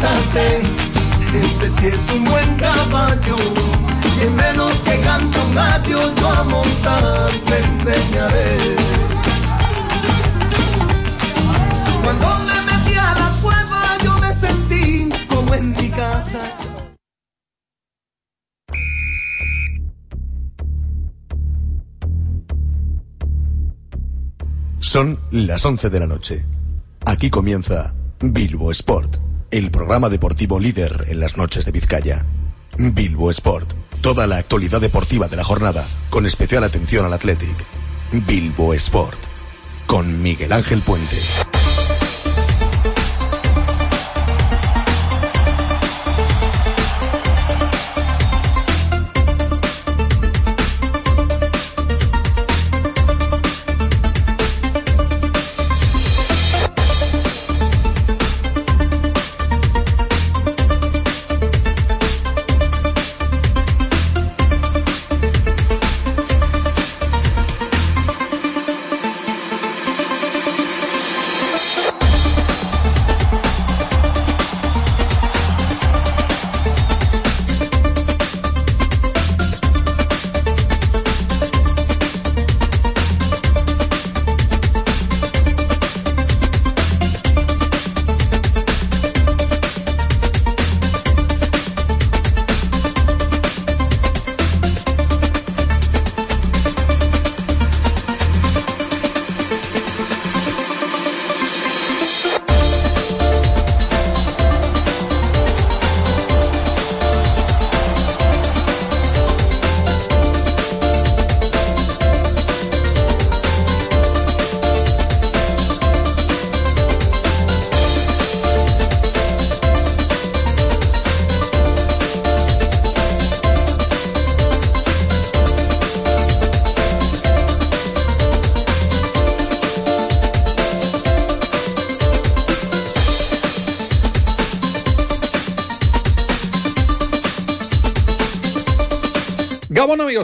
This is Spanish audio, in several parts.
montate, este sí es un buen caballo. Y en menos que canto un gallo, yo a montar te enseñaré. Cuando me metí a la cueva, yo me sentí como en mi casa. Son las 11 de la noche. Aquí comienza Bilbo Sport, el programa deportivo líder en las noches de Vizcaya. Bilbo Sport, toda la actualidad deportiva de la jornada, con especial atención al Athletic. Bilbo Sport, con Miguel Ángel Puente.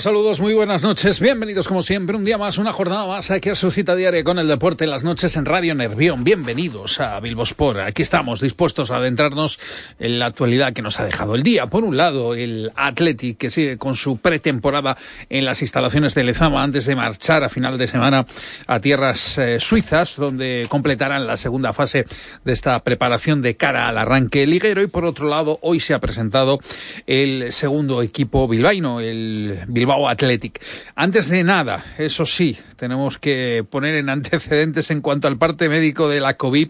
Saludos, muy buenas noches, bienvenidos como siempre, un día más, una jornada más aquí a su cita diaria con el deporte las noches en Radio Nervión. Bienvenidos a Bilbosport, aquí estamos dispuestos a adentrarnos en la actualidad que nos ha dejado el día. Por un lado, el Athletic que sigue con su pretemporada en las instalaciones de Lezama antes de marchar a final de semana a tierras eh, suizas, donde completarán la segunda fase de esta preparación de cara al arranque liguero. Y por otro lado, hoy se ha presentado el segundo equipo bilbaíno, el Bilbao Athletic. Antes de nada, eso sí, tenemos que poner en antecedentes en cuanto al parte médico de la COVID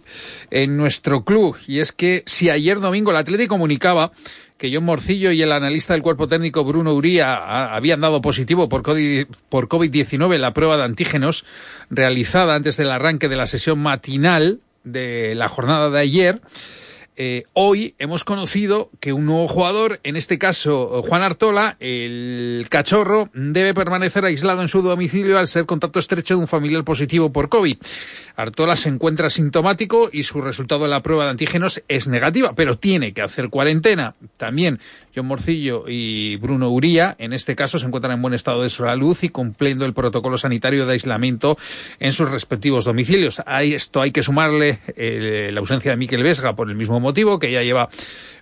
en nuestro club. Y es que si ayer domingo el Athletic comunicaba que John Morcillo y el analista del cuerpo técnico Bruno Uría habían dado positivo por COVID-19 en la prueba de antígenos realizada antes del arranque de la sesión matinal de la jornada de ayer. Eh, hoy hemos conocido que un nuevo jugador, en este caso Juan Artola, el cachorro, debe permanecer aislado en su domicilio al ser contacto estrecho de un familiar positivo por COVID. Artola se encuentra sintomático y su resultado en la prueba de antígenos es negativa, pero tiene que hacer cuarentena. También John Morcillo y Bruno Uría, en este caso, se encuentran en buen estado de salud y cumpliendo el protocolo sanitario de aislamiento en sus respectivos domicilios. A esto hay que sumarle eh, la ausencia de Miquel Vesga por el mismo motivo, que ya lleva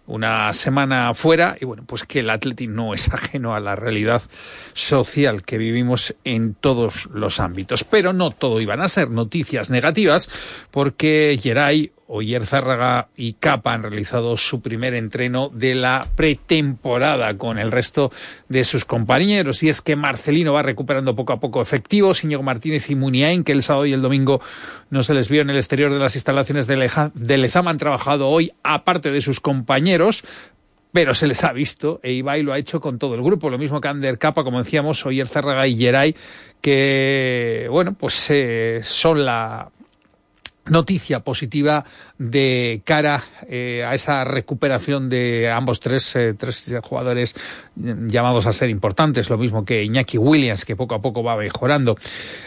una semana fuera y bueno, pues que el Athletic no es ajeno a la realidad social que vivimos en todos los ámbitos. Pero no todo iban a ser noticias negativas porque Geray Oyer Zárraga y Capa han realizado su primer entreno de la pretemporada con el resto de sus compañeros. Y es que Marcelino va recuperando poco a poco efectivos. Íñigo Martínez y Muniain, que el sábado y el domingo no se les vio en el exterior de las instalaciones de, Lezama, han trabajado hoy aparte de sus compañeros pero se les ha visto e lo ha hecho con todo el grupo, lo mismo que Ander Capa, como decíamos, Oyer Zárraga y Geray, que, bueno, pues eh, son la noticia positiva de cara eh, a esa recuperación de ambos tres, eh, tres jugadores llamados a ser importantes, lo mismo que Iñaki Williams, que poco a poco va mejorando.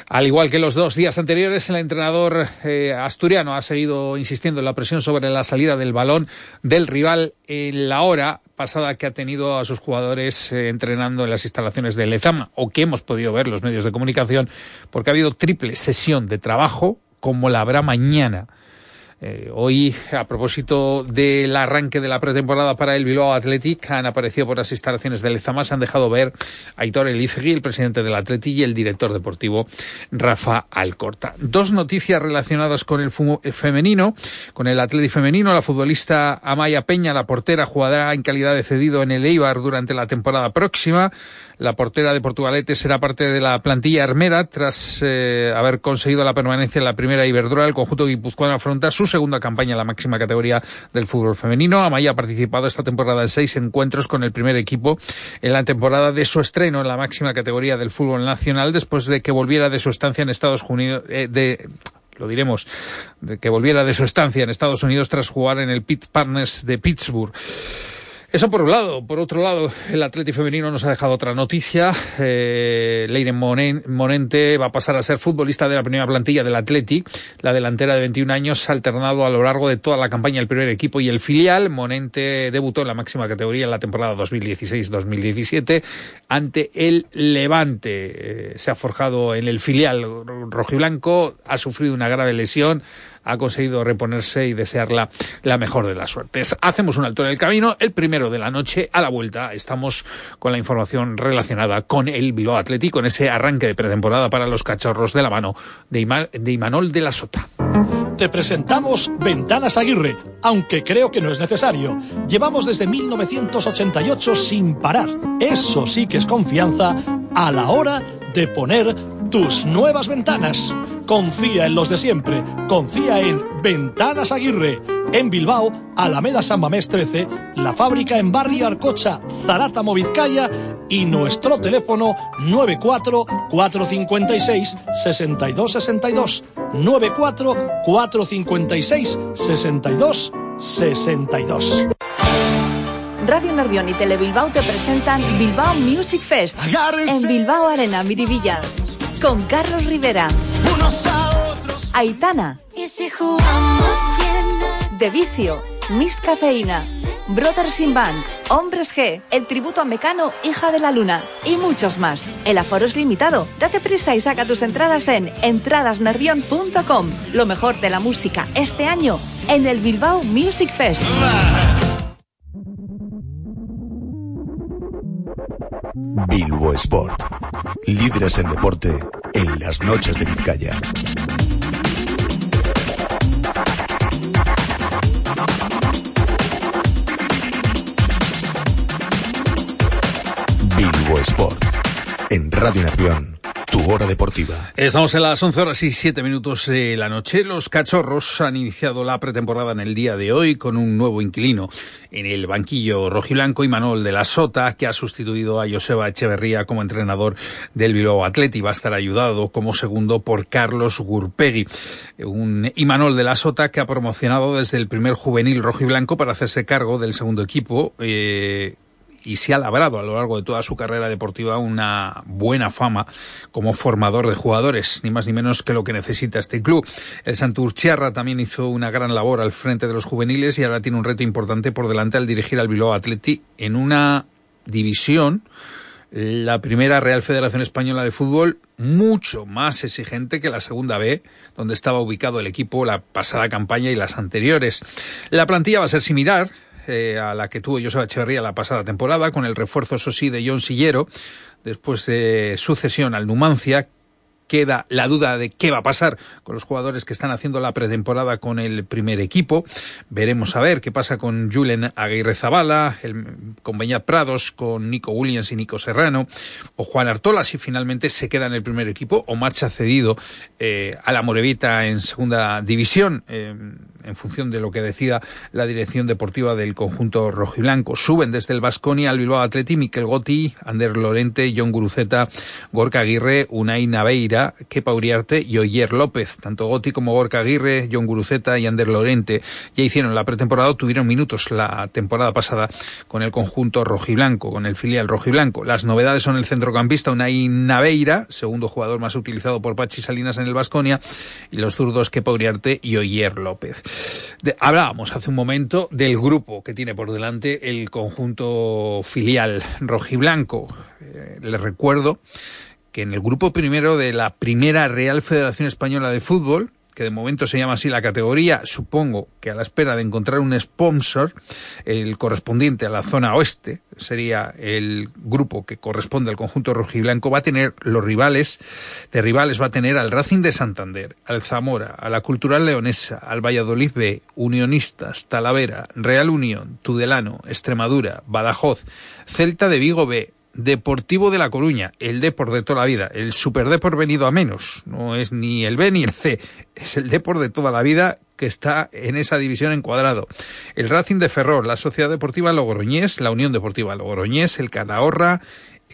Al igual que los dos días anteriores, el entrenador eh, asturiano ha seguido insistiendo en la presión sobre la salida del balón del rival en la hora pasada que ha tenido a sus jugadores entrenando en las instalaciones de Lezama, o que hemos podido ver los medios de comunicación, porque ha habido triple sesión de trabajo como la habrá mañana Eh, hoy, a propósito del arranque de la pretemporada para el Bilbao Athletic, han aparecido por las instalaciones del Lezama, han dejado ver Aitor Elizegui, el presidente del Athletic, y el director deportivo Rafa Alcorta. Dos noticias relacionadas con el femenino, con el Athletic femenino. La futbolista Amaya Peña, la portera, jugará en calidad de cedido en el Eibar durante la temporada próxima. La portera de Portugalete será parte de la plantilla armera tras eh, haber conseguido la permanencia en la primera Iberdrola. El conjunto guipuzcoano afronta su segunda campaña en la máxima categoría del fútbol femenino. Amaya ha participado esta temporada en seis encuentros con el primer equipo en la temporada de su estreno en la máxima categoría del fútbol nacional después de que volviera de su estancia en Estados Unidos, eh, de lo diremos, de que volviera de su estancia en Estados Unidos tras jugar en el Pitt Partners de Pittsburgh. Eso por un lado. Por otro lado, el Atleti femenino nos ha dejado otra noticia. Eh, Leire Monente va a pasar a ser futbolista de la primera plantilla del Atleti. La delantera de 21 años ha alternado a lo largo de toda la campaña el primer equipo y el filial. Monente debutó en la máxima categoría en la temporada 2016-2017 ante el Levante. Eh, se ha forjado en el filial rojiblanco, ha sufrido una grave lesión ha conseguido reponerse y desearla la mejor de las suertes. Hacemos un alto en el camino, el primero de la noche, a la vuelta estamos con la información relacionada con el Bilbao Atlético, en ese arranque de pretemporada para los cachorros de la mano de, de Imanol de la Sota. Te presentamos Ventanas Aguirre, aunque creo que no es necesario. Llevamos desde 1988 sin parar. Eso sí que es confianza a la hora de poner tus nuevas ventanas. Confía en los de siempre. Confía en Ventanas Aguirre. En Bilbao, Alameda San Mamés 13, la fábrica en Barrio Arcocha, Zarata Vizcaya y nuestro teléfono 94 456 6262 94 456 62 62. Radio Nervión y Telebilbao te presentan Bilbao Music Fest en Bilbao Arena Miribilla con Carlos Rivera, Aitana, De Vicio, Miss Cafeína, Brothers in Band, Hombres G, El Tributo a Mecano, Hija de la Luna y muchos más. El aforo es limitado. Date prisa y saca tus entradas en entradasnervión.com. Lo mejor de la música este año en el Bilbao Music Fest. Bilbo Sport. Líderes en deporte en las noches de Vizcaya. Bilbo Sport. En Radio Nervión tu hora deportiva. Estamos en las 11 horas y 7 minutos de la noche. Los cachorros han iniciado la pretemporada en el día de hoy con un nuevo inquilino en el banquillo rojiblanco y Manuel de la Sota, que ha sustituido a Joseba Echeverría como entrenador del Bilbao Atleti. Va a estar ayudado como segundo por Carlos Gurpegui. Un Imanol de la Sota que ha promocionado desde el primer juvenil rojiblanco para hacerse cargo del segundo equipo. Eh, y se ha labrado a lo largo de toda su carrera deportiva una buena fama como formador de jugadores, ni más ni menos que lo que necesita este club. El Santurciarra también hizo una gran labor al frente de los juveniles y ahora tiene un reto importante por delante al dirigir al Bilbao Atleti en una división la primera Real Federación Española de Fútbol mucho más exigente que la segunda B, donde estaba ubicado el equipo la pasada campaña y las anteriores. La plantilla va a ser similar, eh, a la que tuvo Joseba Echeverría la pasada temporada, con el refuerzo, eso sí, de John Sillero, después de sucesión al Numancia, queda la duda de qué va a pasar con los jugadores que están haciendo la pretemporada con el primer equipo. Veremos a ver qué pasa con Julen Aguirre Zabala, con Beñat Prados, con Nico Williams y Nico Serrano, o Juan Artola si finalmente se queda en el primer equipo o marcha cedido eh, a la Morevita en segunda división. Eh, en función de lo que decida la dirección deportiva del conjunto rojiblanco. Suben desde el Vasconia al Bilbao Atleti Miquel Gotti, Ander Lorente, John Guruceta, Gorka Aguirre, Unai Naveira, Kepa Uriarte y Oyer López. Tanto Gotti como Gorka Aguirre, John Guruceta y Ander Lorente ya hicieron la pretemporada, tuvieron minutos la temporada pasada con el conjunto rojiblanco, con el filial rojiblanco. Las novedades son el centrocampista Unai Naveira, segundo jugador más utilizado por Pachi Salinas en el Vasconia, y los zurdos Kepa Uriarte y Oyer López hablábamos hace un momento del grupo que tiene por delante el conjunto filial rojiblanco. Eh, les recuerdo que en el grupo primero de la primera Real Federación Española de Fútbol, que de momento se llama así la categoría, supongo que a la espera de encontrar un sponsor, el correspondiente a la zona oeste, sería el grupo que corresponde al conjunto rojiblanco, va a tener los rivales, de rivales va a tener al Racing de Santander, al Zamora, a la Cultural Leonesa, al Valladolid B, Unionistas, Talavera, Real Unión, Tudelano, Extremadura, Badajoz, Celta de Vigo B, Deportivo de La Coruña, el Depor de toda la vida, el Super Depor venido a menos, no es ni el B ni el C, es el Depor de toda la vida que está en esa división encuadrado. El Racing de Ferrol, la Sociedad Deportiva Logroñés, la Unión Deportiva Logroñés, el Calahorra,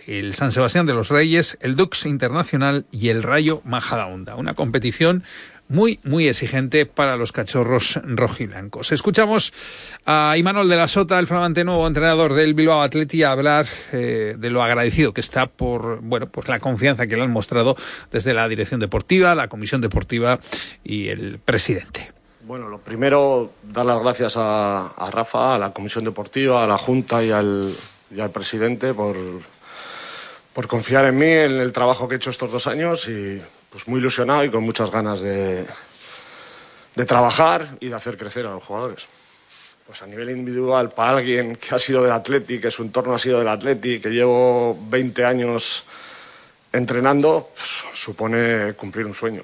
el San Sebastián de los Reyes, el Dux Internacional y el Rayo Majadahonda. Una competición muy, muy exigente para los cachorros rojiblancos. Escuchamos a Imanol de la Sota, el flamante nuevo entrenador del Bilbao Atleti, hablar eh, de lo agradecido que está por, bueno, por la confianza que le han mostrado desde la dirección deportiva, la comisión deportiva y el presidente. Bueno, lo primero, dar las gracias a, a Rafa, a la comisión deportiva, a la Junta y al, y al presidente por, por confiar en mí, en el trabajo que he hecho estos dos años y pues muy ilusionado y con muchas ganas de, de trabajar y de hacer crecer a los jugadores. Pues a nivel individual, para alguien que ha sido del Atleti, que su entorno ha sido del Atleti, que llevo 20 años entrenando, pues, supone cumplir un sueño.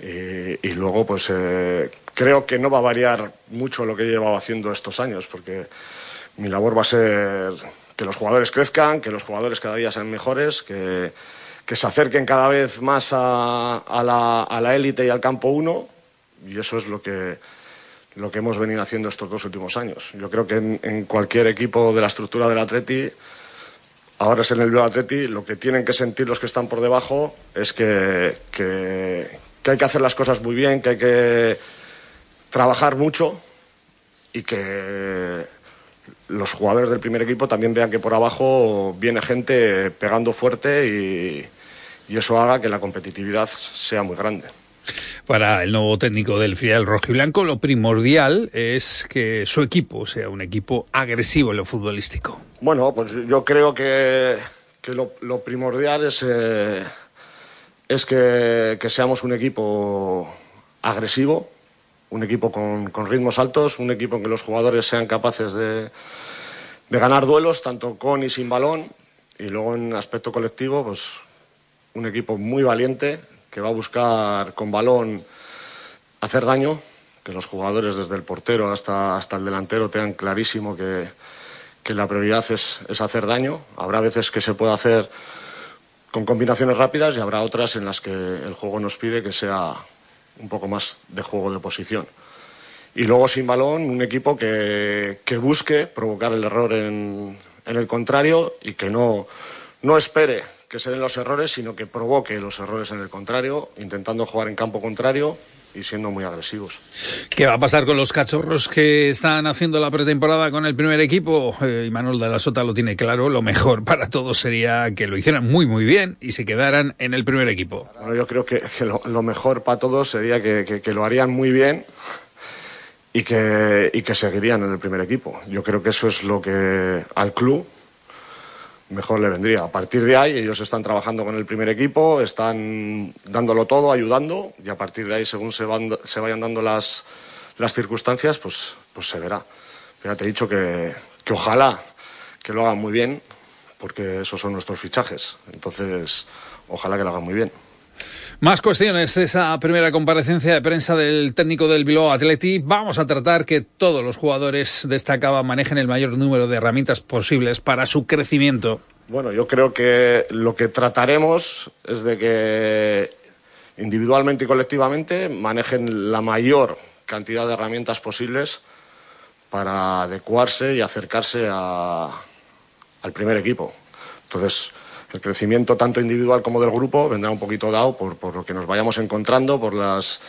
Y, y luego, pues eh, creo que no va a variar mucho lo que he llevado haciendo estos años, porque mi labor va a ser que los jugadores crezcan, que los jugadores cada día sean mejores, que, que se acerquen cada vez más a, la, a la élite y al campo 1 y eso es lo que, lo que hemos venido haciendo estos dos últimos años. Yo creo que en, cualquier equipo de la estructura del Atleti, ahora es en el Bilbao Atleti, lo que tienen que sentir los que están por debajo es que, que hay que hacer las cosas muy bien, que hay que trabajar mucho y que los jugadores del primer equipo también vean que por abajo viene gente pegando fuerte y, y eso haga que la competitividad sea muy grande. Para el nuevo técnico del filial rojiblanco, lo primordial es que su equipo sea un equipo agresivo en lo futbolístico. Bueno, pues yo creo que, que lo, lo, primordial es, eh, es que, que, seamos un equipo agresivo, un equipo con, con, ritmos altos, un equipo en que los jugadores sean capaces de, de ganar duelos, tanto con y sin balón, y luego en aspecto colectivo, pues un equipo muy valiente, que va a buscar con balón hacer daño, que los jugadores desde el portero hasta, hasta el delantero tengan clarísimo que, que la prioridad es, es, hacer daño. Habrá veces que se pueda hacer con combinaciones rápidas y habrá otras en las que el juego nos pide que sea un poco más de juego de posición. Y luego sin balón, un equipo que, que busque provocar el error en, en el contrario y que no, no espere que se den los errores, sino que provoque los errores en el contrario, intentando jugar en campo contrario y siendo muy agresivos. ¿Qué va a pasar con los cachorros que están haciendo la pretemporada con el primer equipo? Eh, Manuel de la Sota lo tiene claro, lo mejor para todos sería que lo hicieran muy muy bien y se quedaran en el primer equipo. Bueno, yo creo que, que lo, lo, mejor para todos sería que, que, que, lo harían muy bien y que, y que seguirían en el primer equipo. Yo creo que eso es lo que al club mejor le vendría. A partir de ahí ellos están trabajando con el primer equipo, están dándolo todo, ayudando y a partir de ahí según se, van, se vayan dando las, las circunstancias, pues, pues se verá. Ya te he dicho que, que ojalá que lo hagan muy bien porque esos son nuestros fichajes. Entonces, ojalá que lo hagan muy bien. Más cuestiones, esa primera comparecencia de prensa del técnico del Bilbao Atleti. Vamos a tratar que todos los jugadores de manejen el mayor número de herramientas posibles para su crecimiento. Bueno, yo creo que lo que trataremos es de que individualmente y colectivamente manejen la mayor cantidad de herramientas posibles para adecuarse y acercarse a, al primer equipo. Entonces, el crecimiento tanto individual como del grupo vendrá un poquito dado por, lo que nos vayamos encontrando, por las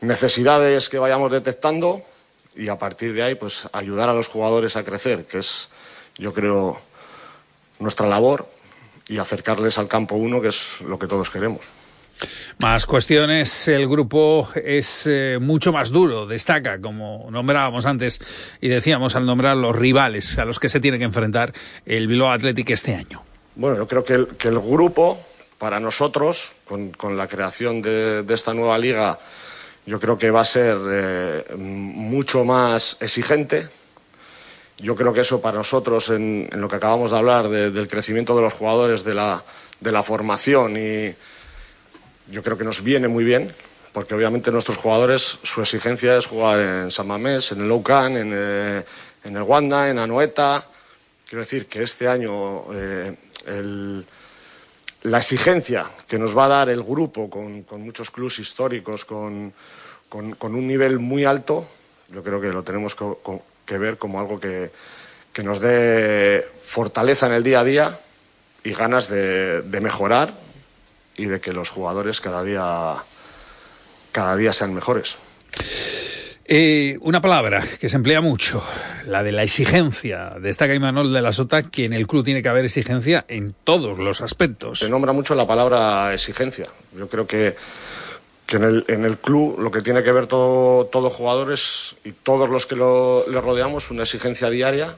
necesidades que vayamos detectando y a partir de ahí pues ayudar a los jugadores a crecer, que es yo creo nuestra labor y acercarles al campo uno, que es lo que todos queremos. Más cuestiones, el grupo es eh, mucho más duro, destaca, como nombrábamos antes y decíamos al nombrar los rivales a los que se tiene que enfrentar el Bilbao Athletic este año. Bueno, yo creo que el, grupo, para nosotros, con, la creación de, esta nueva liga, yo creo que va a ser eh, mucho más exigente. Yo creo que eso para nosotros, en, lo que acabamos de hablar, del crecimiento de los jugadores, de la, de la formación, y yo creo que nos viene muy bien, porque obviamente nuestros jugadores, su exigencia es jugar en San Mamés, en el Loucan, en, eh, en el Wanda, en Anoeta. Quiero decir que este año eh, la exigencia que nos va a dar el grupo con, muchos clubes históricos, con, un nivel muy alto, yo creo que lo tenemos que, ver como algo que, nos dé fortaleza en el día a día y ganas de, mejorar y de que los jugadores cada día, cada día sean mejores. Eh, una palabra que se emplea mucho, la de la exigencia. Destaca Imanol de la Sota que en el club tiene que haber exigencia en todos los aspectos. Se nombra mucho la palabra exigencia. Yo creo que, en, el, club lo que tiene que ver todo, todos jugadores y todos los que lo, le rodeamos, una exigencia diaria,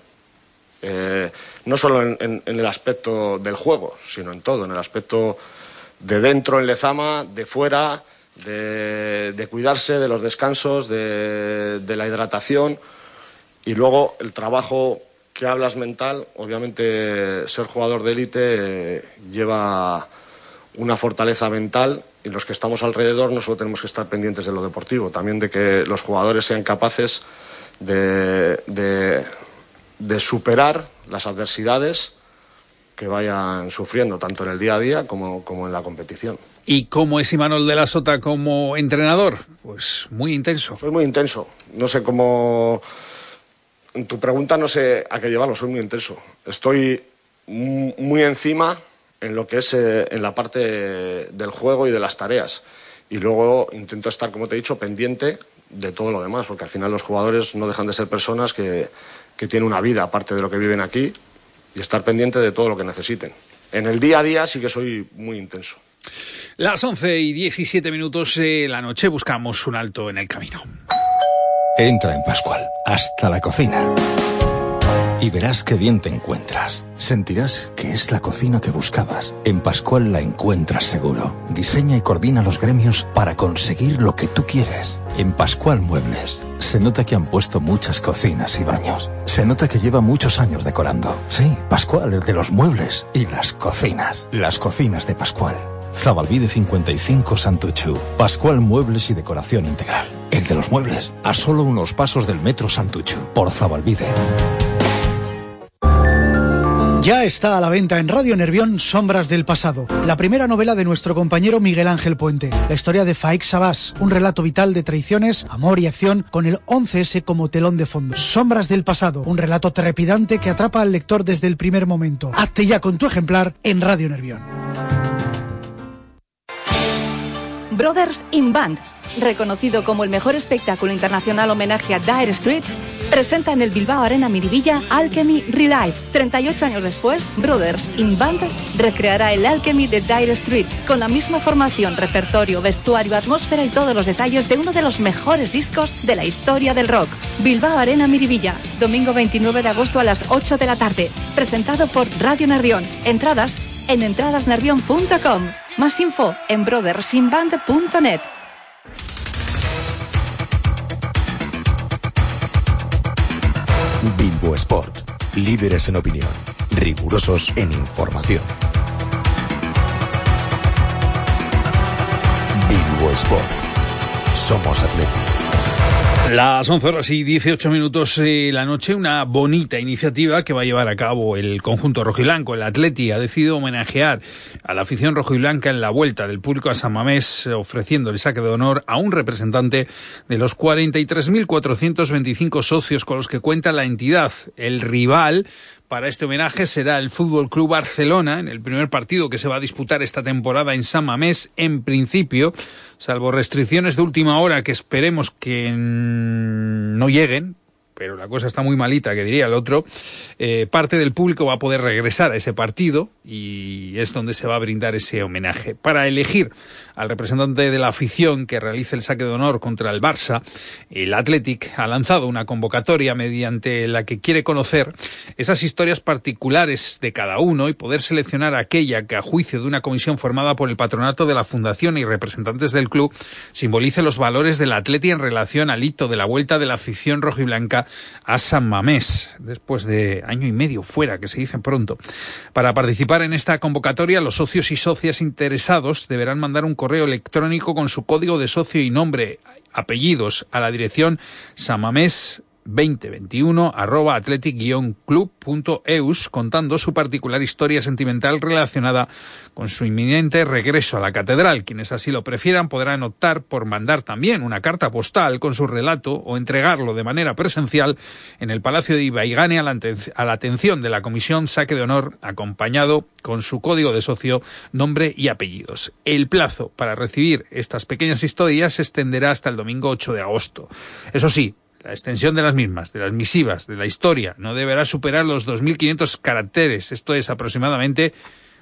eh, no solo en, el aspecto del juego, sino en todo, en el aspecto de dentro en Lezama, de fuera de, cuidarse, de los descansos, de, la hidratación y luego el trabajo que hablas mental. Obviamente ser jugador de élite eh, lleva una fortaleza mental y los que estamos alrededor no solo tenemos que estar pendientes de lo deportivo, también de que los jugadores sean capaces de, de superar las adversidades que vayan sufriendo tanto en el día a día como, como en la competición. ¿Y cómo es Imanol de la Sota como entrenador? Pues muy intenso. Soy muy intenso. No sé cómo. En tu pregunta no sé a qué llevarlo, soy muy intenso. Estoy muy encima en lo que es eh, en la parte del juego y de las tareas. Y luego intento estar, como te he dicho, pendiente de todo lo demás, porque al final los jugadores no dejan de ser personas que, que tienen una vida aparte de lo que viven aquí y estar pendiente de todo lo que necesiten. En el día a día sí que soy muy intenso. Las 11 y 17 minutos de la noche buscamos un alto en el camino. Entra en Pascual, hasta la cocina. Y verás qué bien te encuentras. Sentirás que es la cocina que buscabas. En Pascual la encuentras seguro. Diseña y coordina los gremios para conseguir lo que tú quieres. En Pascual Muebles se nota que han puesto muchas cocinas y baños. Se nota que lleva muchos años decorando. Sí, Pascual, el de los muebles y las cocinas. Las cocinas de Pascual. Zabalvide 55 Santuchu. Pascual Muebles y Decoración Integral. El de los muebles. A solo unos pasos del metro Santuchu. Por Zabalvide. Ya está a la venta en Radio Nervión Sombras del Pasado, la primera novela de nuestro compañero Miguel Ángel Puente. La historia de Faik Sabas, un relato vital de traiciones, amor y acción con el 11S como telón de fondo. Sombras del Pasado, un relato trepidante que atrapa al lector desde el primer momento. Hazte ya con tu ejemplar en Radio Nervión. Brothers in Band, reconocido como el mejor espectáculo internacional homenaje a Dire Streets, presenta en el Bilbao Arena Miribilla Alchemy Relive. 38 años después, Brothers in Band recreará el Alchemy de Dire Streets con la misma formación, repertorio, vestuario, atmósfera y todos los detalles de uno de los mejores discos de la historia del rock. Bilbao Arena Miribilla, domingo 29 de agosto a las 8 de la tarde. Presentado por Radio Nervión. Entradas en entradasnervión.com. Más info en brothersinband.net. Bilbo Sport. Líderes en opinión. Rigurosos en información. Bilbo Sport. Somos atletas. Las 11 horas y 18 minutos de la noche, una bonita iniciativa que va a llevar a cabo el conjunto rojiblanco. El Atleti ha decidido homenajear a la afición rojiblanca en la vuelta del público a San Mamés, ofreciendo el saque de honor a un representante de los 43.425 socios con los que cuenta la entidad. El rival para este homenaje será el Fútbol Club Barcelona en el primer partido que se va a disputar esta temporada en San Mamés. En principio, salvo restricciones de última hora que esperemos que no lleguen, pero la cosa está muy malita, que diría el otro, eh, parte del público va a poder regresar a ese partido y es donde se va a brindar ese homenaje. Para elegir al representante de la afición que realice el saque de honor contra el Barça, el Athletic ha lanzado una convocatoria mediante la que quiere conocer esas historias particulares de cada uno y poder seleccionar aquella que a juicio de una comisión formada por el patronato de la fundación y representantes del club simbolice los valores del Athletic en relación al hito de la vuelta de la afición rojiblanca a San Mamés, después de año y medio fuera, que se dice pronto. Para participar en esta convocatoria, los socios y socias interesados deberán mandar un correo electrónico con su código de socio y nombre, apellidos a la dirección samamés 2021 arroba athletic-club.eus contando su particular historia sentimental relacionada con su inminente regreso a la catedral. Quienes así lo prefieran podrán optar por mandar también una carta postal con su relato o entregarlo de manera presencial en el Palacio de Ibaigane a la, atención de la Comisión Saque de Honor acompañado con su código de socio, nombre y apellidos. El plazo para recibir estas pequeñas historias se extenderá hasta el domingo 8 de agosto. Eso sí, la extensión de las mismas, de las misivas, de la historia, no deberá superar los 2.500 caracteres. Esto es aproximadamente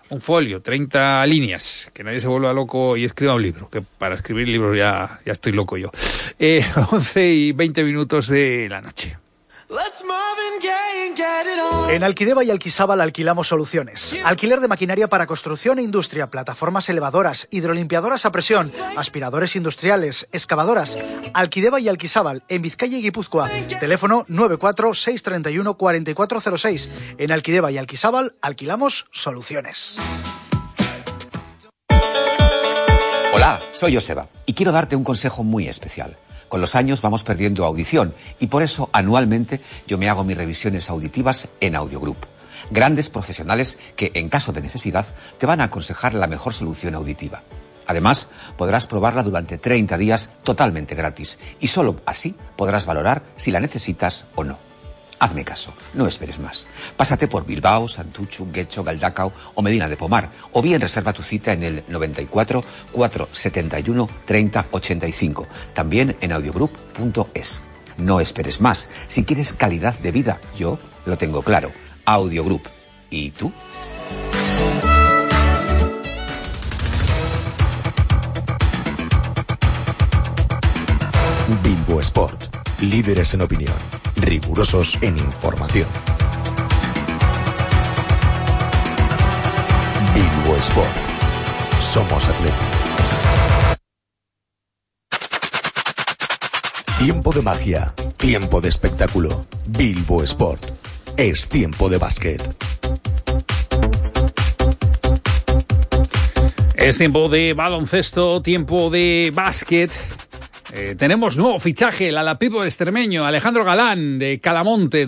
un folio, 30 líneas. Que nadie se vuelva loco y escriba un libro, que para escribir libros ya, ya estoy loco yo. Eh, 11 y 20 minutos de la noche. En Alquideba y Alquisábal alquilamos soluciones. Alquiler de maquinaria para construcción e industria, plataformas elevadoras, hidrolimpiadoras a presión, aspiradores industriales, excavadoras. Alquideba y Alquisábal, en Vizcaya y Guipúzcoa. Teléfono 94631-4406. En Alquideba y Alquisábal alquilamos soluciones. Hola, soy Joseba y quiero darte un consejo muy especial. Con los años vamos perdiendo audición y por eso anualmente yo me hago mis revisiones auditivas en Audiogroup. Grandes profesionales que, en caso de necesidad, te van a aconsejar la mejor solución auditiva. Además, podrás probarla durante 30 días totalmente gratis y solo así podrás valorar si la necesitas o no. Hazme caso, no esperes más. Pásate por Bilbao, Santuchu, Guecho, Galdacao o Medina de Pomar, o bien reserva tu cita en el 94 471 30 85, también en audiogroup.es. No esperes más. Si quieres calidad de vida, yo lo tengo claro. Audiogroup. ¿Y tú? Bilbo Sport. Líderes en opinión rigurosos en información. Bilbo Sport. Somos atletas. Tiempo de magia, tiempo de espectáculo. Bilbo Sport. Es tiempo de básquet. Es tiempo de baloncesto, tiempo de básquet. Eh, tenemos nuevo fichaje, el alapipo extremeño, Alejandro Galán de Calamonte,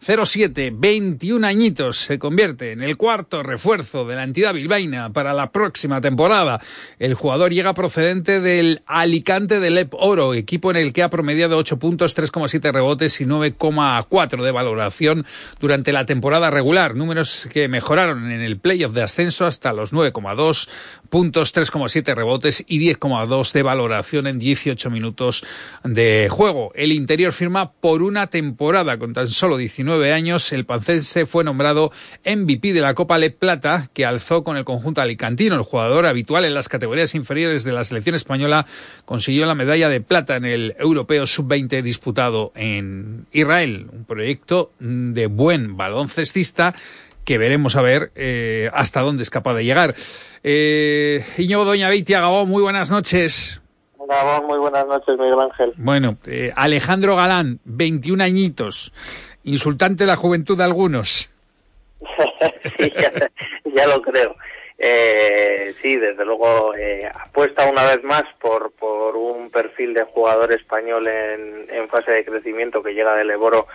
207, 21 añitos, se convierte en el cuarto refuerzo de la entidad bilbaína para la próxima temporada. El jugador llega procedente del Alicante de Lep Oro, equipo en el que ha promediado 8 puntos, 3,7 rebotes y 9,4 de valoración durante la temporada regular, números que mejoraron en el playoff de ascenso hasta los 9,2 puntos, 3,7 rebotes y 10,2 de valoración en 18 minutos de juego. El interior firma por una temporada con tan solo 19 años. El pancense fue nombrado MVP de la Copa Le Plata que alzó con el conjunto alicantino. El jugador habitual en las categorías inferiores de la selección española consiguió la medalla de plata en el Europeo Sub-20 disputado en Israel. Un proyecto de buen baloncestista que veremos a ver eh, hasta dónde es capaz de llegar. Eh, Iñigo Doña Beitia Gabón, muy buenas noches. Gabón, muy buenas noches, Miguel Ángel. Bueno, eh, Alejandro Galán, 21 añitos, insultante la juventud de algunos. sí, ya, lo creo. Eh, sí, desde luego eh, apuesta una vez más por, por un perfil de jugador español en, en fase de crecimiento que llega del Eboro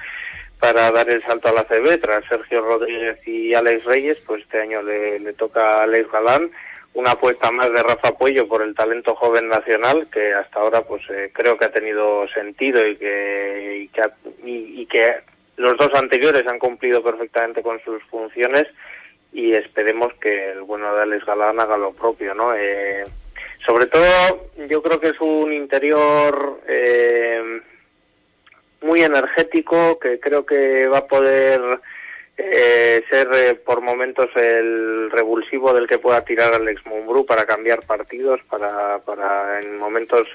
para dar el salto a la CB tras Sergio Rodríguez y Alex Reyes, pues este año le, toca a Alex Galán, una apuesta más de Rafa Puello por el talento joven nacional que hasta ahora pues eh, creo que ha tenido sentido y que y que, y, que los dos anteriores han cumplido perfectamente con sus funciones y esperemos que el bueno de Alex Galán haga lo propio, ¿no? Eh, sobre todo yo creo que es un interior eh, muy energético, que creo que va a poder eh, ser eh, por momentos el revulsivo del que pueda tirar Alex Mumbrú para cambiar partidos, para, para en momentos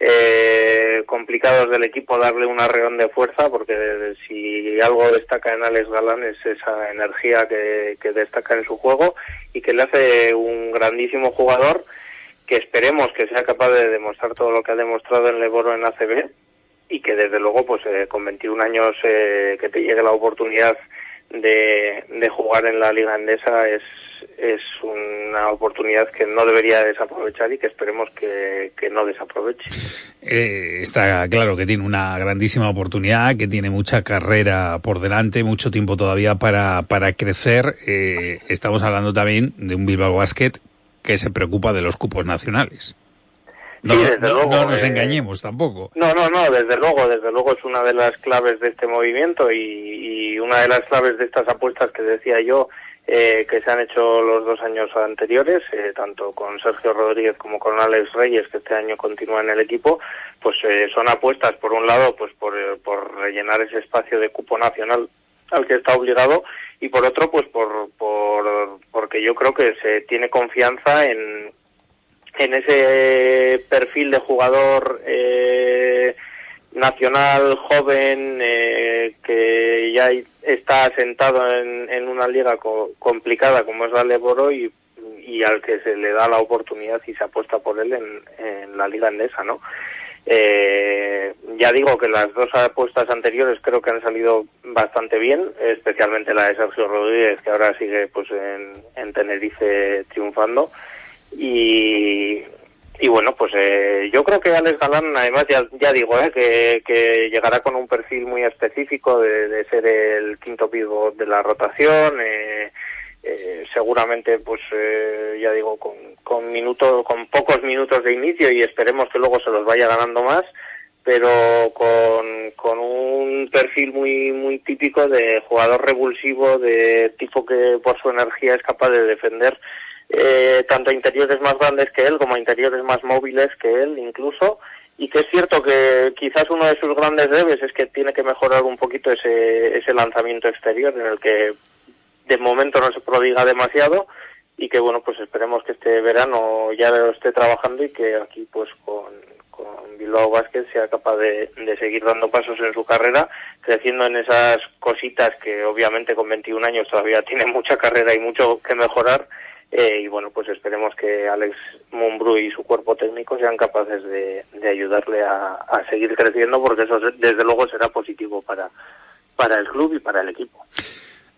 eh, complicados del equipo darle un arreón de fuerza, porque si algo destaca en Alex Galán es esa energía que, que destaca en su juego y que le hace un grandísimo jugador que esperemos que sea capaz de demostrar todo lo que ha demostrado en Leboro en ACB y que desde luego pues eh, con 21 años eh, que te llegue la oportunidad de, de jugar en la Liga Endesa es, es una oportunidad que no debería desaprovechar y que esperemos que, que no desaproveche. Eh, está claro que tiene una grandísima oportunidad, que tiene mucha carrera por delante, mucho tiempo todavía para, para crecer. Eh, estamos hablando también de un Bilbao Basket que se preocupa de los cupos nacionales. No, Sí, desde no- luego, no nos eh, engañemos tampoco. No, no, no, desde luego, desde luego es una de las claves de este movimiento y, y una de las claves de estas apuestas que decía yo eh, que se han hecho los dos años anteriores, eh, tanto con Sergio Rodríguez como con Alex Reyes, que este año continúa en el equipo, pues eh, son apuestas, por un lado, pues por, eh, por rellenar ese espacio de cupo nacional al que está obligado y por otro, pues por, por porque yo creo que se tiene confianza en, en ese perfil de jugador eh, nacional joven eh, que ya está asentado en, en una liga co- complicada como es la Leboro y, y al que se le da la oportunidad y se apuesta por él en, en la liga endesa, ¿no? Eh, ya digo que las dos apuestas anteriores creo que han salido bastante bien, especialmente la de Sergio Rodríguez, que ahora sigue pues en, en Tenerife triunfando. Y, y bueno, pues eh, yo creo que Alex Galán, además, ya, ya digo, eh, que, que llegará con un perfil muy específico de, de ser el quinto pivot de la rotación. Eh, eh, seguramente, pues eh, ya digo, con, con minutos, con pocos minutos de inicio y esperemos que luego se los vaya ganando más, pero con, con un perfil muy muy típico de jugador revulsivo, de tipo que por su energía es capaz de defender eh, tanto interiores más grandes que él como interiores más móviles que él incluso. Y que es cierto que quizás uno de sus grandes debes es que tiene que mejorar un poquito ese, ese lanzamiento exterior en el que de momento no se prodiga demasiado y que bueno pues esperemos que este verano ya lo esté trabajando y que aquí pues con, con Bilbao Basket sea capaz de, de seguir dando pasos en su carrera creciendo en esas cositas que obviamente con 21 años todavía tiene mucha carrera y mucho que mejorar eh, y bueno pues esperemos que Alex Mumbrú y su cuerpo técnico sean capaces de, de ayudarle a, a seguir creciendo porque eso desde luego será positivo para para el club y para el equipo.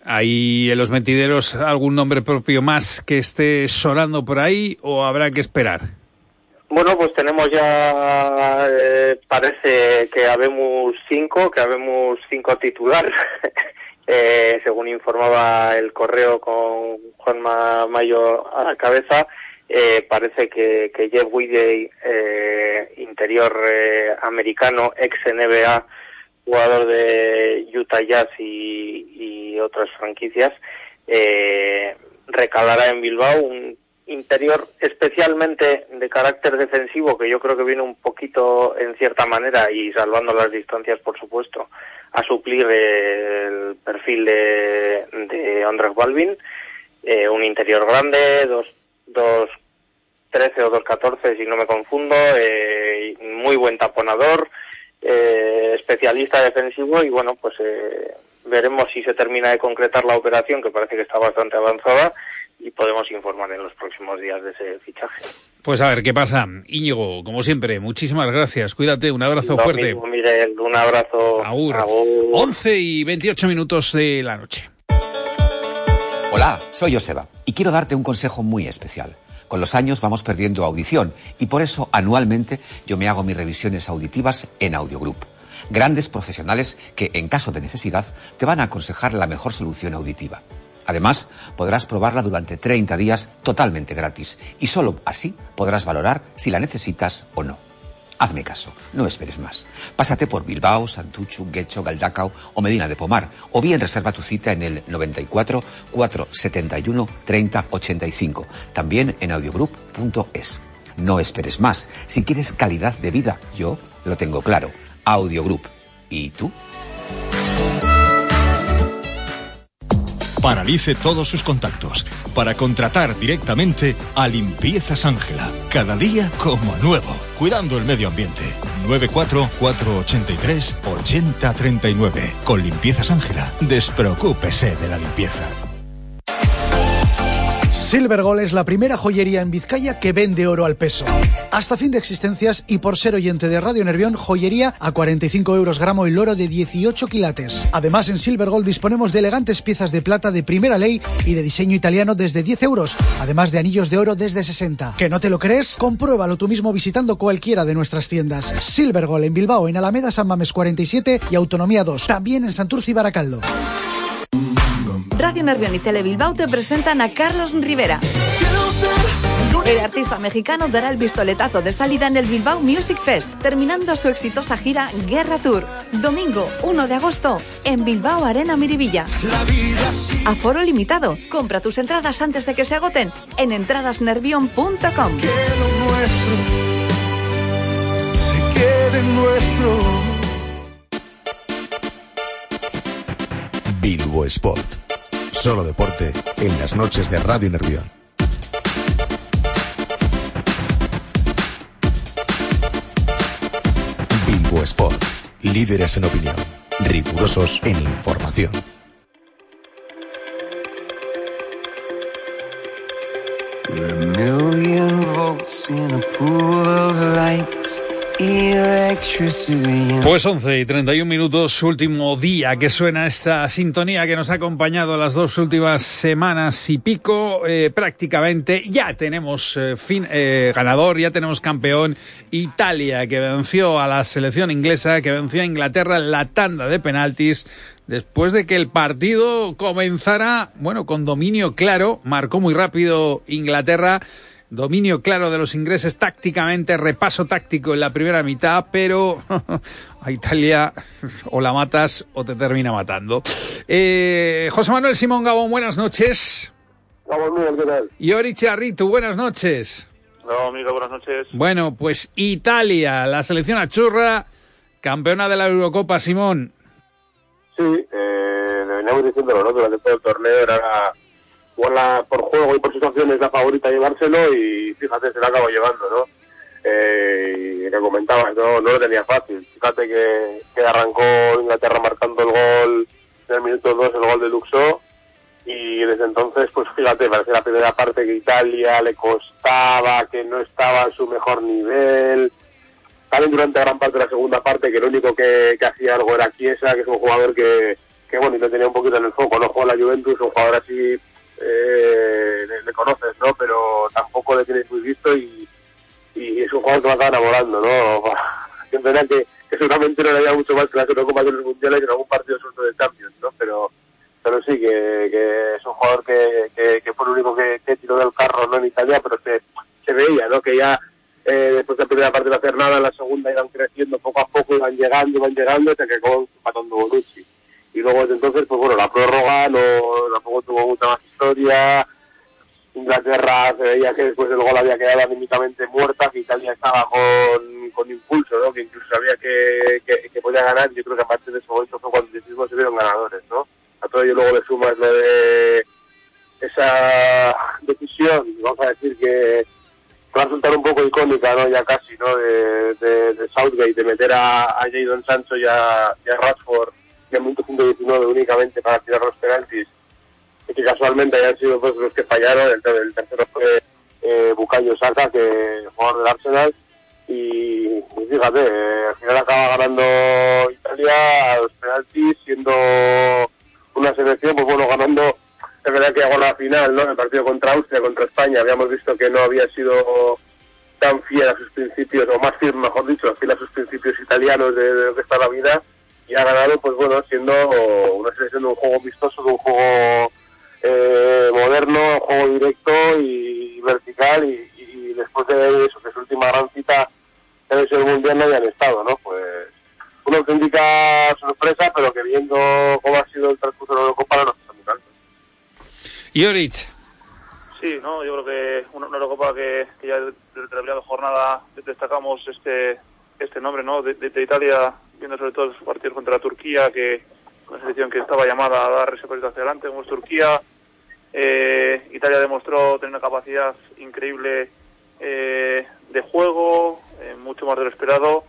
¿Hay en los mentideros algún nombre propio más que esté sonando por ahí o habrá que esperar? Bueno, pues tenemos ya, eh, parece que habemos cinco, que habemos cinco titulares, eh, según informaba el correo con Juanma Mayo a la cabeza, eh, parece que, que Jeff Whitey, eh, interior eh, americano, ex NBA, jugador de Utah Jazz y, y otras franquicias, eh, recalará en Bilbao un interior especialmente de carácter defensivo que yo creo que viene un poquito en cierta manera y salvando las distancias por supuesto a suplir el perfil de, de Andrés Balvin eh, un interior grande dos, dos 13 o 2.14 si no me confundo eh, muy buen taponador eh, especialista defensivo y bueno pues eh, veremos si se termina de concretar la operación que parece que está bastante avanzada y podemos informar en los próximos días de ese fichaje. Pues a ver qué pasa. Íñigo, como siempre, muchísimas gracias. Cuídate, un abrazo Lo fuerte. mismo, Miguel, un abrazo. Agur. Agur. 11 y 28 minutos de la noche. Hola, soy Joseba y quiero darte un consejo muy especial. Con los años vamos perdiendo audición y por eso anualmente yo me hago mis revisiones auditivas en Audiogroup. Grandes profesionales que en caso de necesidad te van a aconsejar la mejor solución auditiva. Además, podrás probarla durante 30 días totalmente gratis y solo así podrás valorar si la necesitas o no. Hazme caso, no esperes más. Pásate por Bilbao, Santuchu, Guecho, Galdacao o Medina de Pomar o bien reserva tu cita en el 94 471 30 85, también en audiogroup.es. No esperes más. Si quieres calidad de vida, yo lo tengo claro. Audiogroup. ¿Y tú? Paralice todos sus contactos para contratar directamente a Limpiezas Ángela. Cada día como nuevo, cuidando el medio ambiente. 94483-8039. Con Limpiezas Ángela, despreocúpese de la limpieza. Silvergol es la primera joyería en Vizcaya que vende oro al peso. Hasta fin de existencias y por ser oyente de Radio Nervión, joyería a 45 euros gramo el oro de 18 quilates. Además, en Silvergold disponemos de elegantes piezas de plata de primera ley y de diseño italiano desde 10 euros, además de anillos de oro desde 60. ¿Que no te lo crees? Compruébalo tú mismo visitando cualquiera de nuestras tiendas. Silvergold en Bilbao, en Alameda San Mames 47 y Autonomía 2. También en Santurce y Baracaldo. Radio Nervión y Tele Bilbao te presentan a Carlos Rivera. El artista mexicano dará el pistoletazo de salida en el Bilbao Music Fest, terminando su exitosa gira Guerra Tour. Domingo 1 de agosto en Bilbao Arena Miribilla. Aforo limitado. Compra tus entradas antes de que se agoten en nuestro. Bilbo Sport. Solo deporte en las noches de Radio Nervión. Bilbo Sport. Líderes en opinión. Rigurosos en información. A million volts in a pool of light. Pues 11 y 31 minutos, último día que suena esta sintonía que nos ha acompañado las dos últimas semanas y pico, eh, prácticamente. Ya tenemos eh, fin, eh, ganador, ya tenemos campeón. Italia, que venció a la selección inglesa, que venció a Inglaterra en la tanda de penaltis. Después de que el partido comenzara, bueno, con dominio claro, marcó muy rápido Inglaterra. Dominio claro de los ingleses tácticamente, repaso táctico en la primera mitad, pero a Italia o la matas o te termina matando. Eh, José Manuel Simón Gabón, buenas noches. Miguel, ¿qué tal? Y Ori Charritu, buenas noches. No, amigo, buenas noches. Bueno, pues Italia, la selección achurra, campeona de la Eurocopa, Simón. Sí, eh, veníamos diciéndolo, ¿no? Durante todo el torneo era jugarla por juego y por situaciones la favorita a llevárselo y fíjate, se la acabó llevando, ¿no? Eh, y que comentabas, no, no lo tenía fácil. Fíjate que, que arrancó Inglaterra marcando el gol en el minuto 2, el gol de Luxo, y desde entonces, pues fíjate, parece la primera parte que Italia le costaba, que no estaba en su mejor nivel. También durante gran parte de la segunda parte, que lo único que, que hacía algo era Chiesa, que es un jugador que, que bueno, y lo tenía un poquito en el foco, no juega la Juventus, un jugador así eh, le, conoces, ¿no? Pero tampoco le tienes muy visto y, y es un jugador que me acaba enamorando, ¿no? Es verdad que, seguramente no le había mucho más que las Eurocopas de los Mundiales y en algún partido suelto de Champions, ¿no? Pero pero sí, que, es un jugador que, que, fue el único que, tiró del carro, no en Italia, pero se, se veía, ¿no? Que ya eh, después de la primera parte no hacer nada, en la segunda iban creciendo poco a poco, iban llegando, iban llegando, hasta que acabó empatando Bonucci y luego desde entonces, pues bueno, la prórroga no, tampoco tuvo mucha más historia. Inglaterra se veía que después del gol había quedado anímicamente muerta, que Italia estaba con, con impulso, ¿no? que incluso sabía que, que, que podía ganar. Yo creo que a partir de ese momento fue cuando mismos se vieron ganadores. ¿no? A todo ello luego le sumas lo de esa decisión, vamos a decir que va a resultar un poco icónica, ¿no? Ya casi, ¿no? De, de, de Southgate, de meter a, a Jadon Sancho y a, y a Rashford el minuto 119 únicamente para tirar los penaltis y que casualmente hayan sido pues, los que fallaron. El, tercero fue eh, Bukayo Saka, que jugador del Arsenal. Y, fíjate, eh, al final acaba ganando Italia a los penaltis, siendo una selección, pues bueno, ganando. Es verdad que hago la final, ¿no? El partido contra Austria, contra España, habíamos visto que no había sido tan fiel a sus principios, o más fiel, mejor dicho, fiel a sus principios italianos de, de lo que está la vida y ha ganado, pues bueno, siendo una selección de un juego vistoso, de un juego eh, moderno, un juego directo y vertical y, y después de eso, que su última gran cita en el Mundial no habían estado, ¿no? Pues una auténtica sorpresa, pero que viendo cómo ha sido el transcurso de la Eurocopa no nos está muy tanto. Y Orich. Sí, no, yo creo que una, una Eurocopa que, que ya desde la primera jornada destacamos este este nombre, ¿no? De, de, de Italia viendo sobre todo los partidos contra Turquía, que una selección que estaba llamada a dar ese paso hacia adelante, como Turquía. Eh, Italia demostró tener una capacidad increíble eh, de juego, eh, mucho más de lo esperado,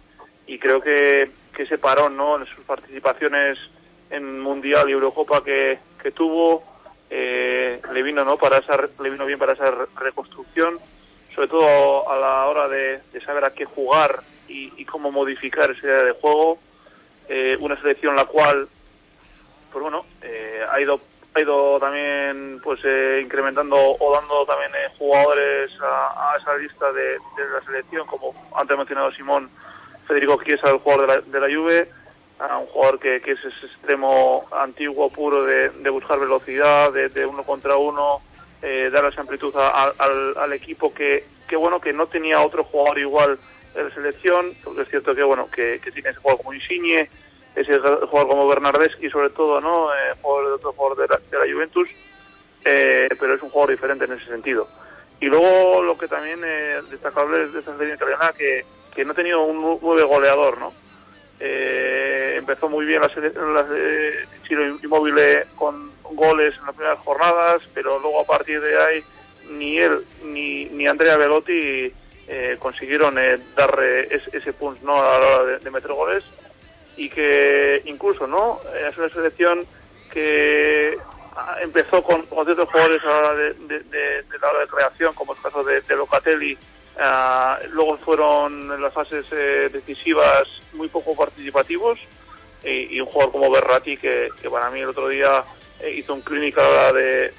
y creo que, que ese parón ¿no? en sus participaciones en Mundial y Eurocopa que, que tuvo eh, le vino no para esa le vino bien para esa reconstrucción sobre todo a la hora de saber a qué jugar y, y, cómo modificar esa idea de juego eh, una selección la cual pues bueno eh, ha ido ha ido también pues eh, incrementando o dando también eh, jugadores a, a, esa lista de, de, la selección como antes mencionado Simón Federico Chiesa el jugador de la, de la Juve a un jugador que, que es ese extremo antiguo puro de, buscar velocidad de, de, uno contra uno eh, dar esa amplitud a, al, al, equipo que, que bueno que no tenía otro jugador igual de la selección porque es cierto que bueno que, que tiene ese jugador como Insigne ese jugador como Bernardeschi sobre todo no eh, jugador de otro jugador de la, Juventus eh, pero es un jugador diferente en ese sentido. Y luego lo que también eh, destacable de esta selección italiana que, que no ha tenido un nueve goleador no eh, empezó muy bien la, la eh, Chiro Inmóvil con goles en las primeras jornadas, pero luego a partir de ahí ni él ni, ni Andrea Velotti eh, consiguieron eh, dar ese, ese punch ¿no? a la hora de, de, meter goles y que incluso no es una selección que empezó con, con ciertos jugadores a la hora de, de, de, la hora de creación, como el caso de, Locatelli, Uh, luego fueron en las fases eh, decisivas muy poco participativos y, y, un jugador como Berratti que, que para mí el otro día eh, hizo un clínica a la hora de,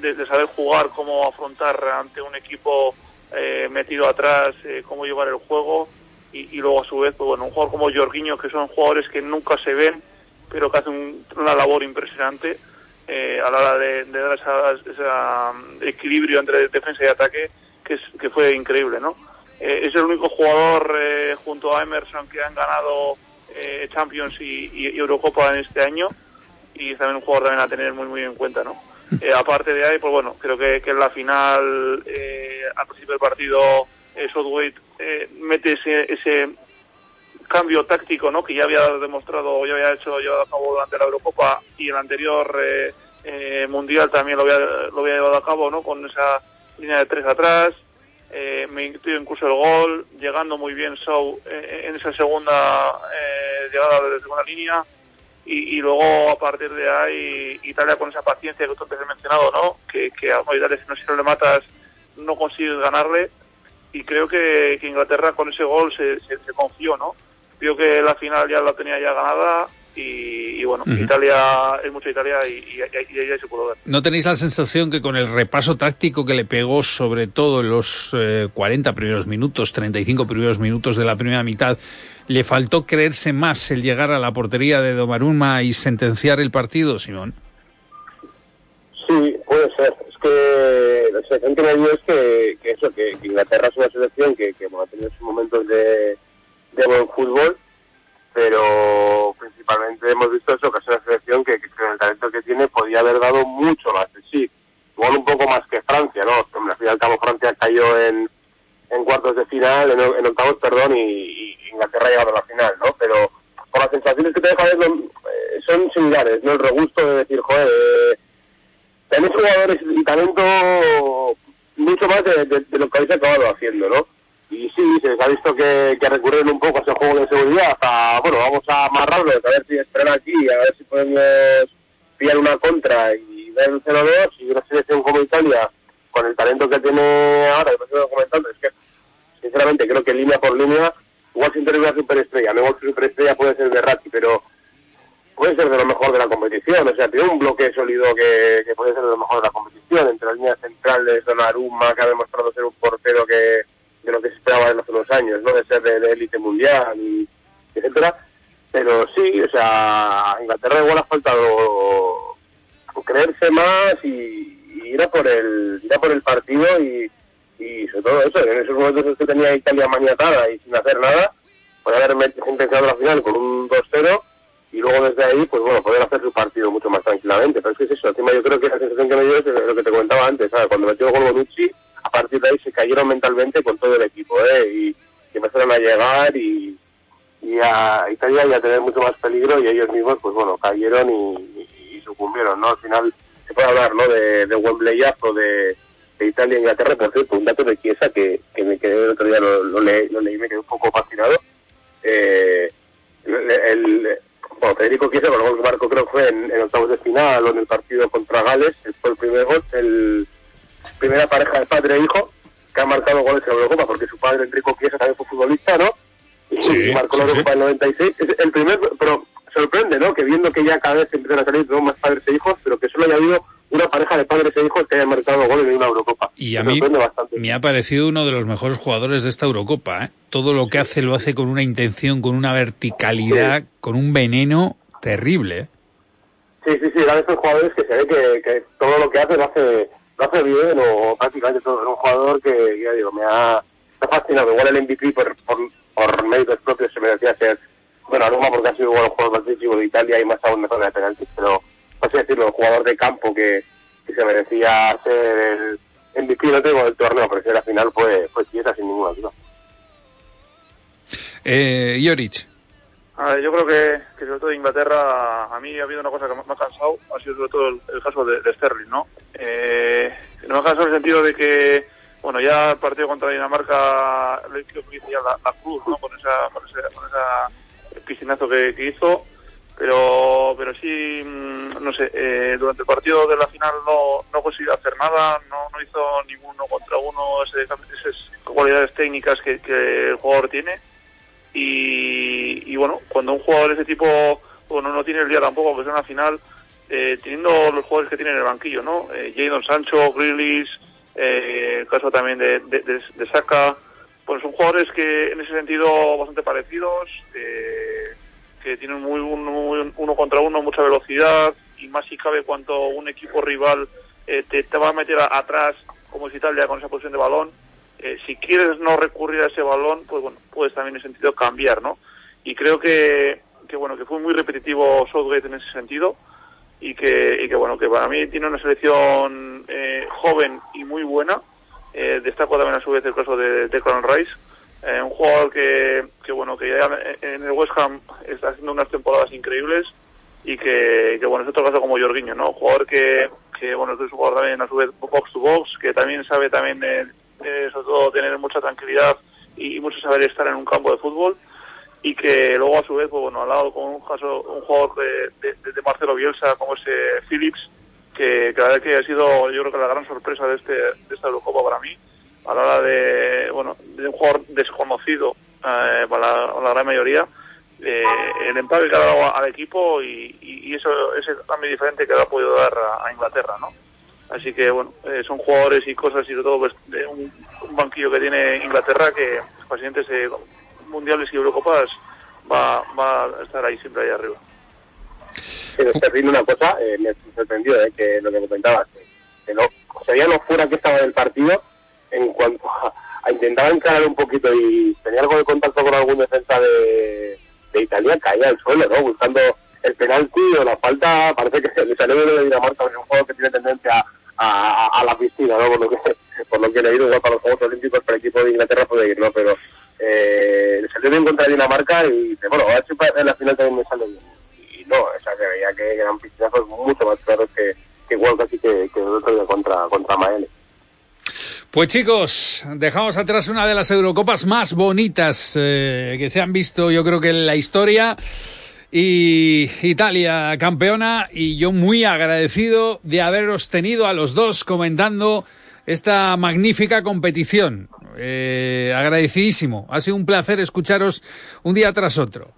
de, saber jugar, cómo afrontar ante un equipo eh, metido atrás, eh, cómo llevar el juego y, luego a su vez, pues bueno, un jugador como Jorginho que son jugadores que nunca se ven pero que hacen un, una labor impresionante eh, a la hora de, dar ese um, equilibrio entre defensa y ataque que, es, que fue increíble, ¿no? Eh, es el único jugador eh, junto a Emerson que han ganado eh, Champions y, Eurocopa en este año y también un jugador también a tener muy muy en cuenta, ¿no? Eh, aparte de ahí, pues bueno, creo que, que en la final, eh, al principio del partido, eh, Southgate mete ese, ese cambio táctico, ¿no? Que ya había demostrado, ya había hecho llevado a cabo durante la Eurocopa y el anterior mundial también lo había, lo había llevado a cabo, ¿no? Con esa línea de tres atrás, eh, me incluyo incluso el gol, llegando muy bien eh, en esa segunda eh, llegada de segunda línea y, y, luego a partir de ahí Italia con esa paciencia que tú antes has mencionado, ¿no? Que, que a Italia si no, si no le matas no consigues ganarle y creo que, que Inglaterra con ese gol se, se, se confió, ¿no? Vio que la final ya la tenía ya ganada y, y, bueno, uh -huh. Italia es mucha Italia y, ahí se pudo ver. ¿No tenéis la sensación que con el repaso táctico que le pegó sobre todo en los eh, 40 primeros minutos, 35 primeros minutos de la primera mitad, le faltó creerse más el llegar a la portería de Domaruma y sentenciar el partido, Simón? Sí, puede ser. Es que la sensación que me dio es que, eso, que, Inglaterra es una selección que, que bueno, ha tenido sus momentos de, buen fútbol, pero principalmente hemos visto eso, que es una selección que, con el talento que tiene podía haber dado mucho más de sí. Igual un poco más que Francia, ¿no? Al fin y al cabo Francia cayó en, en cuartos de final, en, octavos, perdón, y, Inglaterra ha llegado a la final, ¿no? Pero por las sensaciones que te deja ver eh, son similares, ¿no? El regusto de decir, joder, eh, tenéis jugadores y talento mucho más de, de, de lo que habéis acabado haciendo, ¿no? y sí, se les ha visto que, que recurren un poco a ese juego de seguridad hasta, bueno, vamos a amarrarlo, a ver si esperan aquí, a ver si podemos pillar una contra y dar un 0-2 y una selección como Italia, con el talento que tiene ahora, que estoy comentando, es que, sinceramente, creo que línea por línea, igual sin tener una superestrella, no igual que superestrella puede ser de Ratti, pero puede ser de lo mejor de la competición, o sea, tiene un bloque sólido que, que puede ser de lo mejor de la competición, entre las líneas centrales, Donnarumma, que ha demostrado ser un portero que de lo que se esperaba en hace unos años, ¿no? De ser de élite mundial y etcétera. Pero sí, o sea, a Inglaterra igual ha faltado creerse más y, y ir a por el, ir a por el partido y, y sobre todo eso, en esos momentos en que tenía Italia maniatada y sin hacer nada, poder haber intentado la final con un 2-0 y luego desde ahí, pues bueno, poder hacer su partido mucho más tranquilamente. Pero es que es eso, encima yo creo que la sensación que me dio es lo que te comentaba antes, ¿sabes? Cuando metió el gol Bonucci, a partir de ahí se cayeron mentalmente con todo el equipo, ¿eh? Y, y empezaron llegar y, y, y a Italia iba a tener mucho más peligro y ellos mismos, pues bueno, cayeron y, sucumbieron, ¿no? Al final se puede hablar, ¿no? De, de Wembley o de, de Italia e Inglaterra, por cierto, un dato de Chiesa que, que me quedé el otro día, lo, lo, lo leí y me quedé un poco fascinado. Eh, el, bueno, Federico Chiesa, el gol que creo que fue en, en, octavos de final o en el partido contra Gales, fue el primer gol, el primera pareja de padre e hijo que ha marcado goles en Europa, porque su padre Enrico Chiesa también fue futbolista, ¿no? Y sí, marcó la sí, Europa en el 96. Es el primer, pero sorprende, ¿no? Que viendo que ya cada vez empiezan a salir más padres e hijos, pero que solo haya habido una pareja de padres e hijos que haya marcado goles en una Eurocopa. Y a mí me ha parecido uno de los mejores jugadores de esta Eurocopa. ¿eh? Todo lo que hace lo hace con una intención, con una verticalidad, sí. con un veneno terrible. ¿eh? Sí, sí, sí, era de esos jugadores que se ve que, que, todo lo que hace lo hace, lo hace bien o prácticamente todo. Es un jugador que, ya digo, me ha, me ha fascinado. Igual el MVP por, por, por méritos propios se merecía ser, bueno, Aruma porque ha sido igual un jugador más decisivo de Italia y más aún mejor de penaltis, pero así decirlo, el jugador de campo que, que se merecía ser el MVP, no tengo del torneo, pero si la final fue, fue Chiesa sin ninguna duda. Eh. A yo creo que, que, sobre todo Inglaterra, a mí ha habido una cosa que me ha cansado, ha sido sobre todo el, caso de, Sterling, ¿no? Eh, me ha cansado en el sentido de que, bueno, ya el partido contra Dinamarca, le hizo ya la, cruz, ¿no? Con esa, con ese, con esa piscinazo que, hizo pero pero sí no sé eh, durante el partido de la final no no consiguió hacer nada no no hizo ninguno contra uno ese, esas cualidades técnicas que el jugador tiene y, y, bueno cuando un jugador de ese tipo bueno no tiene el día tampoco que es una final eh, teniendo los jugadores que tiene en el banquillo no eh, Jadon Sancho Grealish eh, el caso también de, de, de, de Saka pues son jugadores que en ese sentido bastante parecidos eh, que tienen muy, muy, uno contra uno, mucha velocidad y más si cabe cuando un equipo rival eh, te, te, va a meter atrás, como es Italia, con esa posición de balón. Eh, si quieres no recurrir a ese balón, pues bueno, puedes también en ese sentido cambiar, ¿no? Y creo que, que bueno, que fue muy repetitivo Southgate en ese sentido y que, y que bueno, que para mí tiene una selección eh, joven y muy buena. Eh, destaco también a su vez el caso de Declan Rice, eh, un jugador que, que bueno que ya en el West Ham está haciendo unas temporadas increíbles y que, que bueno es otro caso como Jorginho no jugador que, que bueno es un jugador también a su vez box to box que también sabe también eh, eh, sobre todo tener mucha tranquilidad y, mucho saber estar en un campo de fútbol y que luego a su vez pues bueno al lado con un caso un jugador de, de, de Marcelo Bielsa como ese Phillips que, que la verdad que ha sido yo creo que la gran sorpresa de este de esta Eurocopa para mí a la hora de, bueno, de un jugador desconocido eh, para la, gran mayoría, eh, el empaque que ha dado al equipo y, y, eso ese cambio diferente que le ha podido dar a Inglaterra, ¿no? Así que, bueno, eh, son jugadores y cosas y sobre todo pues, de un, banquillo que tiene Inglaterra que para siguientes eh, mundiales y Eurocopas va, va a estar ahí siempre ahí arriba. Pero Sterling, una cosa, eh, me sorprendió, eh, que lo que comentabas, que, no, o sea, ya no fuera que estaba del partido, en cuanto a, a intentar encarar un poquito y tenía algo de contacto con algún defensa de, de Italia, caía al suelo, ¿no? Buscando el penalti o la falta, parece que le salió de Dinamarca, es un juego que tiene tendencia a, a, la piscina, ¿no? Por lo que, por lo que he ido para los Juegos Olímpicos, para el equipo de Inglaterra puede ir, ¿no? Pero eh, salió bien contra Dinamarca y, bueno, a ver en la final también me sale bien. Y no, o sea, que veía que eran piscinazos mucho más claros que, que igual casi que, que el otro día contra, contra Maele. Pues chicos, dejamos atrás una de las Eurocopas más bonitas eh, que se han visto yo creo que en la historia. Y Italia campeona y yo muy agradecido de haberos tenido a los dos comentando esta magnífica competición. Eh, agradecidísimo. Ha sido un placer escucharos un día tras otro.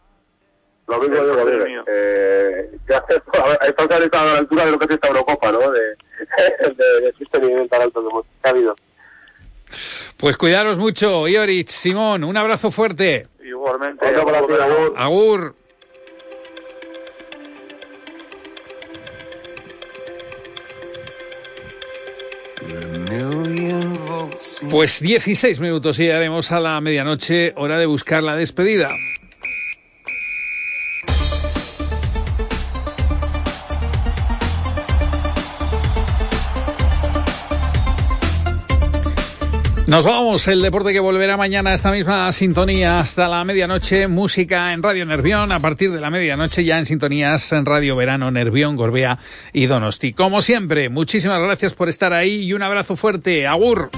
Lo mismo digo, Gabriel. Eh, estar a la altura de lo que es esta Eurocopa, ¿no? De, de, de sostenimiento tan alto que hemos habido. Pues cuidaros mucho, Iorich, Simón, un abrazo fuerte. Igualmente. Agur. Agur. Pues 16 minutos y haremos a la medianoche, hora de buscar la despedida. Nos vamos, el deporte que volverá mañana a esta misma sintonía hasta la medianoche, música en Radio Nervión, a partir de la medianoche ya en sintonías en Radio Verano, Nervión, Gorbea y Donosti. Como siempre, muchísimas gracias por estar ahí y un abrazo fuerte. Agur.